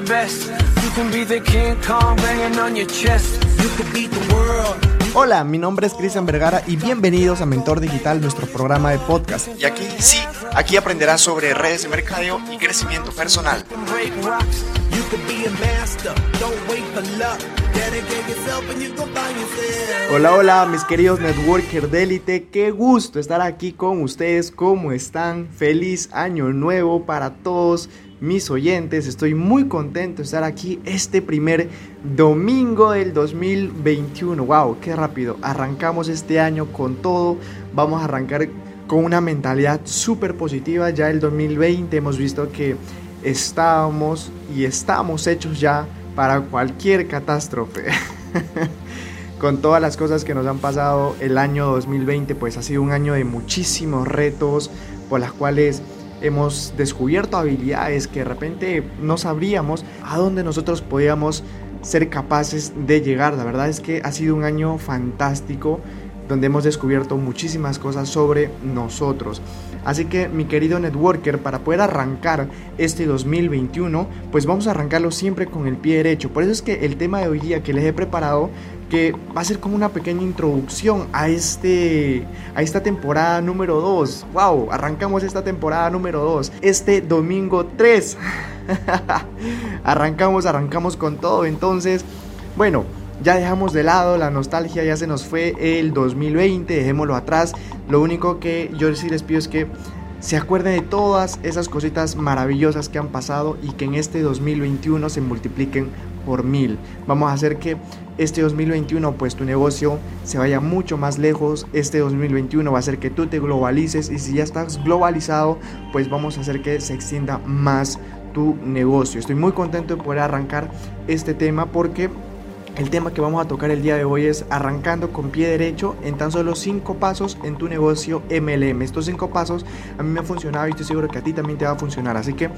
the best. You can be the King Kong banging on your chest. You could beat the world. Hola, mi nombre es Cristian Vergara y bienvenidos a Mentor Digital, nuestro programa de podcast. Y aquí sí, aquí aprenderás sobre redes de mercadeo y crecimiento personal. Hola, hola, mis queridos networker de élite, qué gusto estar aquí con ustedes. ¿Cómo están? Feliz año nuevo para todos mis oyentes. Estoy muy contento de estar aquí este primer domingo del 2021. Wow, qué rápido. Arrancamos este año con todo. Vamos a arrancar con una mentalidad súper positiva. Ya el 2020 hemos visto que estábamos y estamos hechos ya para cualquier catástrofe. con todas las cosas que nos han pasado el año 2020, pues ha sido un año de muchísimos retos por las cuales hemos descubierto habilidades que de repente no sabríamos a dónde nosotros podíamos ser capaces de llegar. La verdad es que ha sido un año fantástico donde hemos descubierto muchísimas cosas sobre nosotros. Así que mi querido networker, para poder arrancar este 2021, pues vamos a arrancarlo siempre con el pie derecho. Por eso es que el tema de hoy día que les he preparado que va a ser como una pequeña introducción a este a esta temporada número 2. Wow, arrancamos esta temporada número 2 este domingo 3. arrancamos, arrancamos con todo. Entonces, bueno, ya dejamos de lado la nostalgia, ya se nos fue el 2020, dejémoslo atrás. Lo único que yo sí les pido es que se acuerden de todas esas cositas maravillosas que han pasado y que en este 2021 se multipliquen por mil. Vamos a hacer que este 2021 pues tu negocio se vaya mucho más lejos. Este 2021 va a hacer que tú te globalices y si ya estás globalizado pues vamos a hacer que se extienda más tu negocio. Estoy muy contento de poder arrancar este tema porque el tema que vamos a tocar el día de hoy es arrancando con pie derecho en tan solo 5 pasos en tu negocio MLM. Estos 5 pasos a mí me han funcionado y estoy seguro que a ti también te va a funcionar. Así que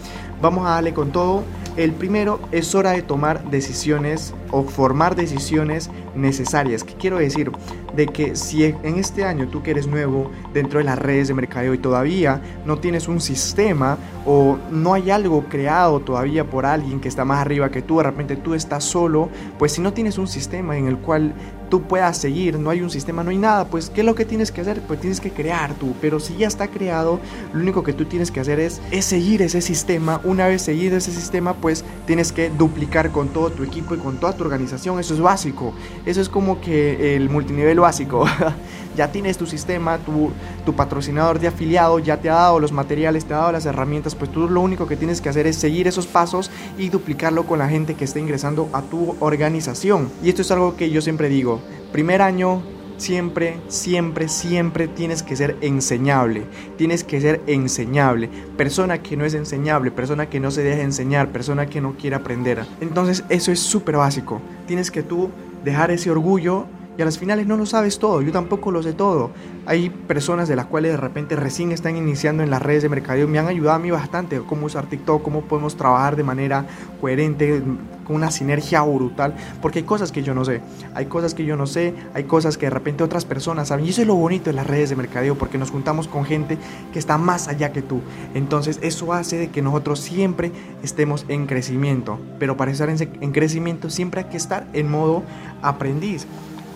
vamos a darle con todo. El primero es hora de tomar decisiones o formar decisiones necesarias. ¿Qué quiero decir? De que si en este año tú que eres nuevo dentro de las redes de mercadeo y todavía no tienes un sistema o no hay algo creado todavía por alguien que está más arriba que tú, de repente tú estás solo, pues si no tienes un sistema en el cual tú puedas seguir, no hay un sistema, no hay nada, pues ¿qué es lo que tienes que hacer? Pues tienes que crear tú, pero si ya está creado, lo único que tú tienes que hacer es, es seguir ese sistema, una vez seguido ese sistema, pues tienes que duplicar con todo tu equipo y con toda tu organización, eso es básico, eso es como que el multinivel básico, ya tienes tu sistema, tu, tu patrocinador de afiliado ya te ha dado los materiales, te ha dado las herramientas, pues tú lo único que tienes que hacer es seguir esos pasos y duplicarlo con la gente que está ingresando a tu organización. Y esto es algo que yo siempre digo, primer año siempre, siempre, siempre tienes que ser enseñable. Tienes que ser enseñable. Persona que no es enseñable, persona que no se deja enseñar, persona que no quiere aprender. Entonces eso es súper básico. Tienes que tú dejar ese orgullo y a las finales no lo sabes todo, yo tampoco lo sé todo. Hay personas de las cuales de repente recién están iniciando en las redes de mercadeo, me han ayudado a mí bastante, cómo usar TikTok, cómo podemos trabajar de manera coherente, con una sinergia brutal, porque hay cosas que yo no sé, hay cosas que yo no sé, hay cosas que de repente otras personas saben, y eso es lo bonito de las redes de mercadeo, porque nos juntamos con gente que está más allá que tú. Entonces eso hace de que nosotros siempre estemos en crecimiento, pero para estar en, en crecimiento siempre hay que estar en modo aprendiz.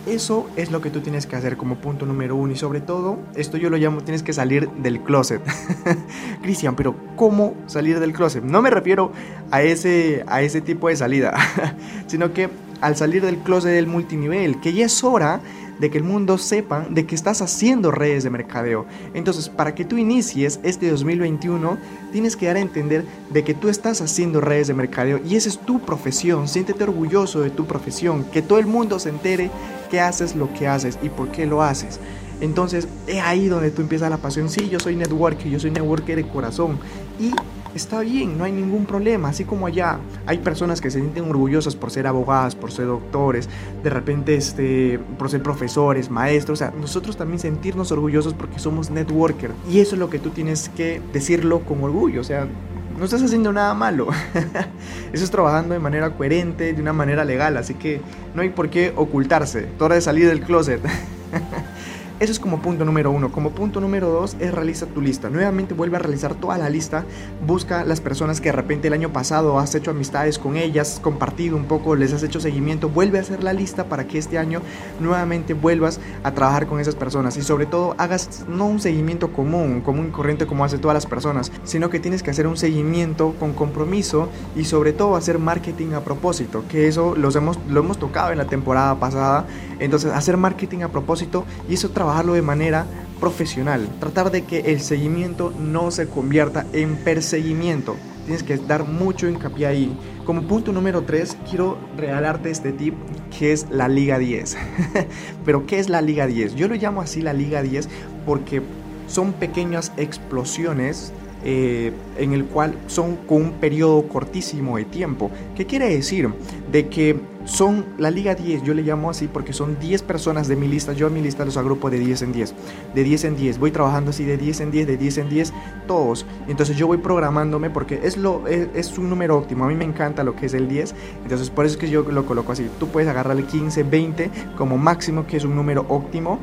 Eso es lo que tú tienes que hacer como punto número uno y sobre todo, esto yo lo llamo, tienes que salir del closet. Cristian, pero ¿cómo salir del closet? No me refiero a ese, a ese tipo de salida, sino que al salir del closet del multinivel, que ya es hora de que el mundo sepa de que estás haciendo redes de mercadeo. Entonces, para que tú inicies este 2021, tienes que dar a entender de que tú estás haciendo redes de mercadeo y esa es tu profesión. Siéntete orgulloso de tu profesión, que todo el mundo se entere que haces lo que haces y por qué lo haces. Entonces, es ahí donde tú empiezas la pasión. Sí, yo soy networker, yo soy networker de corazón. Y está bien, no hay ningún problema. Así como allá hay personas que se sienten orgullosas por ser abogadas, por ser doctores, de repente este, por ser profesores, maestros. O sea, nosotros también sentirnos orgullosos porque somos networker. Y eso es lo que tú tienes que decirlo con orgullo. O sea, no estás haciendo nada malo. Eso es trabajando de manera coherente, de una manera legal. Así que no hay por qué ocultarse. Hora de salir del closet. Eso es como punto número uno. Como punto número dos es realiza tu lista. Nuevamente vuelve a realizar toda la lista. Busca las personas que de repente el año pasado has hecho amistades con ellas, compartido un poco, les has hecho seguimiento. Vuelve a hacer la lista para que este año nuevamente vuelvas a trabajar con esas personas. Y sobre todo hagas no un seguimiento común, común y corriente como hacen todas las personas, sino que tienes que hacer un seguimiento con compromiso y sobre todo hacer marketing a propósito. Que eso los hemos, lo hemos tocado en la temporada pasada. Entonces hacer marketing a propósito y eso trabajarlo de manera profesional. Tratar de que el seguimiento no se convierta en perseguimiento. Tienes que dar mucho hincapié ahí. Como punto número 3, quiero regalarte este tip que es la Liga 10. Pero ¿qué es la Liga 10? Yo lo llamo así la Liga 10 porque son pequeñas explosiones eh, en el cual son con un periodo cortísimo de tiempo. ¿Qué quiere decir? De que son la Liga 10, yo le llamo así porque son 10 personas de mi lista, yo a mi lista los agrupo de 10 en 10, de 10 en 10, voy trabajando así de 10 en 10, de 10 en 10, todos. Entonces yo voy programándome porque es, lo, es, es un número óptimo, a mí me encanta lo que es el 10, entonces por eso es que yo lo coloco así. Tú puedes agarrarle 15, 20 como máximo, que es un número óptimo,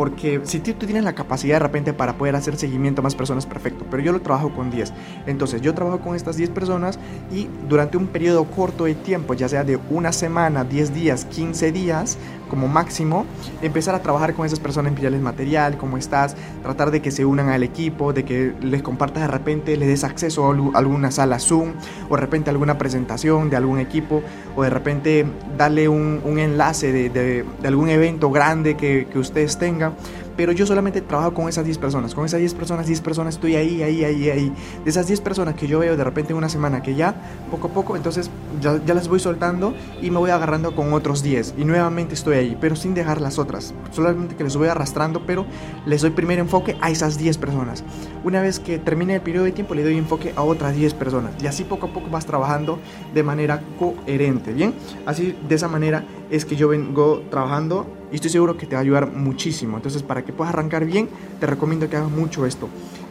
porque si tú tienes la capacidad de repente para poder hacer seguimiento a más personas, perfecto. Pero yo lo trabajo con 10. Entonces yo trabajo con estas 10 personas y durante un periodo corto de tiempo, ya sea de una semana, 10 días, 15 días, como máximo, empezar a trabajar con esas personas, enviarles material, cómo estás, tratar de que se unan al equipo, de que les compartas de repente, les des acceso a alguna sala Zoom, o de repente alguna presentación de algún equipo, o de repente darle un, enlace de, algún evento grande que ustedes tengan pero yo solamente trabajo con esas 10 personas. Con esas 10 personas, 10 personas estoy ahí, ahí, ahí, ahí. De esas 10 personas que yo veo de repente en una semana que ya, poco a poco, entonces ya, las voy soltando y me voy agarrando con otros 10. Y nuevamente estoy ahí, pero sin dejar las otras. Solamente que les voy arrastrando, pero les doy primer enfoque a esas 10 personas. Una vez que termine el periodo de tiempo, le doy enfoque a otras 10 personas. Y así poco a poco vas trabajando de manera coherente, ¿bien? Así, de esa manera es que yo vengo trabajando y estoy seguro que te va a ayudar muchísimo. Entonces, para que puedas arrancar bien, te recomiendo que hagas mucho esto.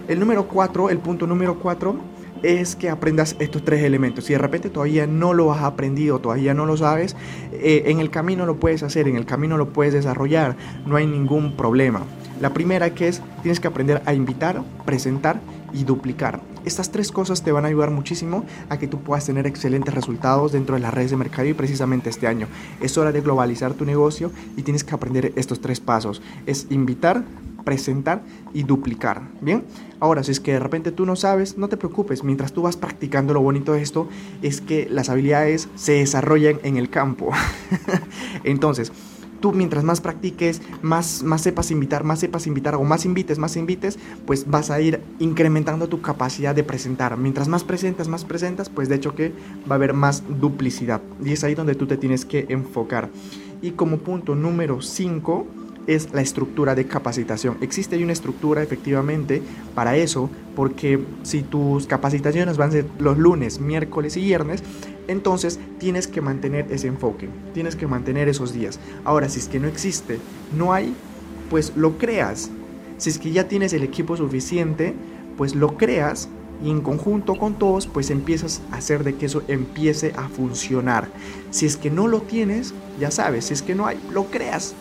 El número 4, el punto número 4 es que aprendas estos tres elementos. Si de repente todavía no lo has aprendido, todavía no lo sabes, eh, en el camino lo puedes hacer, en el camino lo puedes desarrollar, no hay ningún problema. La primera que es, tienes que aprender a invitar, presentar y duplicar. Estas tres cosas te van a ayudar muchísimo a que tú puedas tener excelentes resultados dentro de las redes de mercado y precisamente este año. Es hora de globalizar tu negocio y tienes que aprender estos tres pasos. Es invitar, presentar y duplicar. Bien, ahora si es que de repente tú no sabes, no te preocupes. Mientras tú vas practicando, lo bonito de esto es que las habilidades se desarrollan en el campo. Entonces, tú mientras más practiques, más, más sepas invitar, más sepas invitar o más invites, más invites, pues vas a ir incrementando tu capacidad de presentar. Mientras más presentas, más presentas, pues de hecho que va a haber más duplicidad. Y es ahí donde tú te tienes que enfocar. Y como punto número 5 es la estructura de capacitación. Existe una estructura efectivamente para eso, porque si tus capacitaciones van a ser los lunes, miércoles y viernes, entonces tienes que mantener ese enfoque, tienes que mantener esos días. Ahora, si es que no existe, no hay, pues lo creas. Si es que ya tienes el equipo suficiente, pues lo creas y en conjunto con todos, pues empiezas a hacer de que eso empiece a funcionar. Si es que no lo tienes, ya sabes, si es que no hay, lo creas.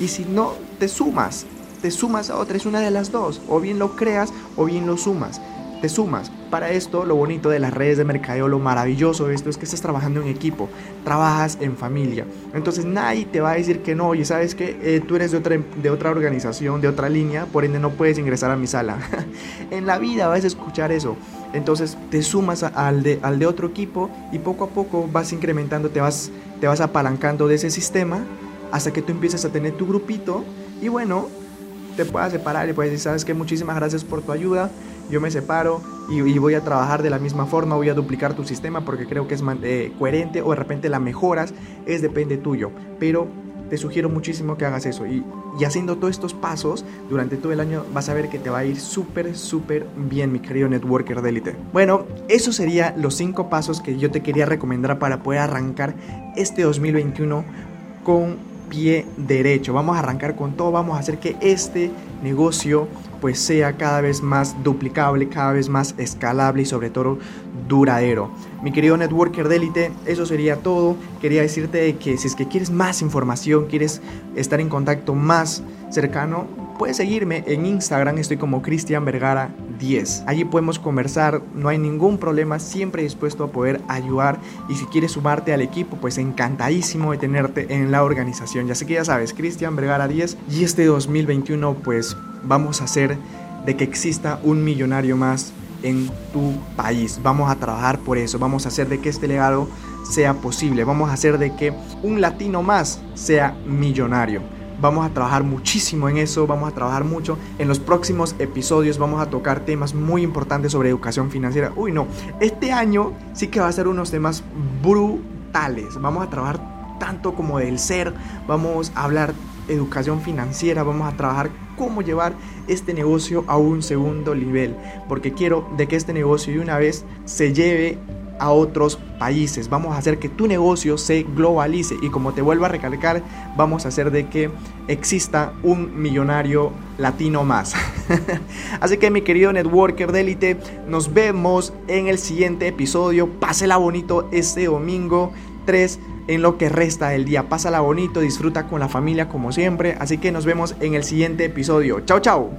Y si no, te sumas, te sumas a otra, es una de las dos. O bien lo creas o bien lo sumas te sumas. Para esto, lo bonito de las redes de mercadeo, lo maravilloso de esto es que estás trabajando en equipo, trabajas en familia. Entonces nadie te va a decir que no, oye, sabes que eh, tú eres de otra, de otra organización, de otra línea, por ende no puedes ingresar a mi sala. en la vida vas a escuchar eso. Entonces te sumas al, de, al de otro equipo y poco a poco vas incrementando, te vas, te vas apalancando de ese sistema hasta que tú empieces a tener tu grupito y bueno, te puedas separar y puedes decir, sabes que muchísimas gracias por tu ayuda yo me separo y, voy a trabajar de la misma forma, voy a duplicar tu sistema porque creo que es eh, coherente o de repente la mejoras, es depende tuyo. Pero te sugiero muchísimo que hagas eso y, haciendo todos estos pasos durante todo el año vas a ver que te va a ir súper, súper bien, mi querido networker de élite. Bueno, esos serían los cinco pasos que yo te quería recomendar para poder arrancar este 2021 con pie derecho. Vamos a arrancar con todo, vamos a hacer que este negocio pues sea cada vez más duplicable, cada vez más escalable y sobre todo duradero. Mi querido networker de élite, eso sería todo. Quería decirte que si es que quieres más información, quieres estar en contacto más cercano, puedes seguirme en Instagram, estoy como Cristian Vergara 10. Allí podemos conversar, no hay ningún problema, siempre dispuesto a poder ayudar y si quieres sumarte al equipo, pues encantadísimo de tenerte en la organización. Ya sé que ya sabes, Cristian Vergara 10 y este 2021 pues vamos a hacer de que exista un millonario más en tu país. Vamos a trabajar por eso, vamos a hacer de que este legado sea posible, vamos a hacer de que un latino más sea millonario. Vamos a trabajar muchísimo en eso, vamos a trabajar mucho. En los próximos episodios vamos a tocar temas muy importantes sobre educación financiera. Uy, no, este año sí que va a ser unos temas brutales. Vamos a trabajar tanto como del ser, vamos a hablar educación financiera, vamos a trabajar cómo llevar este negocio a un segundo nivel, porque quiero de que este negocio de una vez se lleve a otros países. Vamos a hacer que tu negocio se globalice y como te vuelvo a recalcar, vamos a hacer de que exista un millonario latino más. Así que mi querido networker de élite, nos vemos en el siguiente episodio. Pásela bonito este domingo 3 en lo que resta del día. Pásala bonito, disfruta con la familia como siempre. Así que nos vemos en el siguiente episodio. Chao, chao.